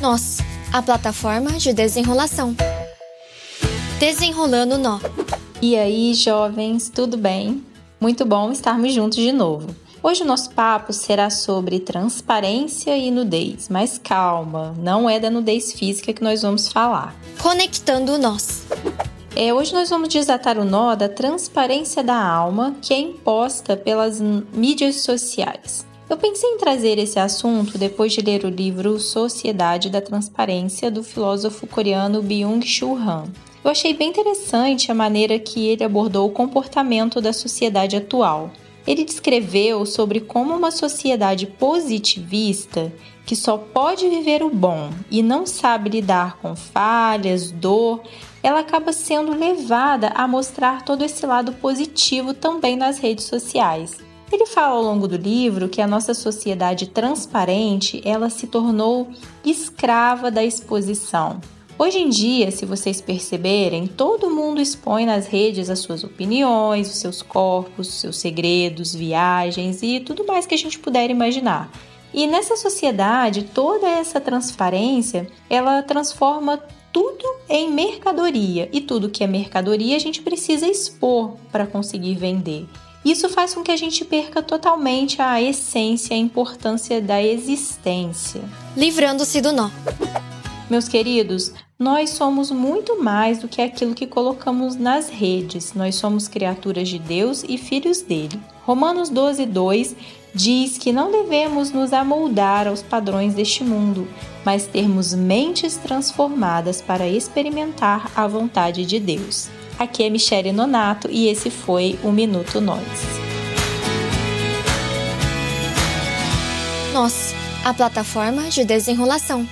Nós, a plataforma de desenrolação. Desenrolando nó. E aí, jovens, tudo bem? Muito bom estarmos juntos de novo. Hoje o nosso papo será sobre transparência e nudez, mas calma, não é da nudez física que nós vamos falar. Conectando nós. É, hoje nós vamos desatar o nó da transparência da alma que é imposta pelas mídias sociais. Eu pensei em trazer esse assunto depois de ler o livro Sociedade da Transparência do filósofo coreano Byung-Chul Han. Eu achei bem interessante a maneira que ele abordou o comportamento da sociedade atual. Ele descreveu sobre como uma sociedade positivista, que só pode viver o bom e não sabe lidar com falhas, dor, ela acaba sendo levada a mostrar todo esse lado positivo também nas redes sociais. Ele fala ao longo do livro que a nossa sociedade transparente, ela se tornou escrava da exposição. Hoje em dia, se vocês perceberem, todo mundo expõe nas redes as suas opiniões, os seus corpos, os seus segredos, viagens e tudo mais que a gente puder imaginar. E nessa sociedade, toda essa transparência, ela transforma tudo em mercadoria e tudo que é mercadoria a gente precisa expor para conseguir vender. Isso faz com que a gente perca totalmente a essência, a importância da existência. Livrando-se do nó. Meus queridos, nós somos muito mais do que aquilo que colocamos nas redes. Nós somos criaturas de Deus e filhos dele. Romanos 12, 2 diz que não devemos nos amoldar aos padrões deste mundo, mas termos mentes transformadas para experimentar a vontade de Deus. Aqui é Michele Nonato e esse foi o Minuto Nós. Nós, a plataforma de desenrolação.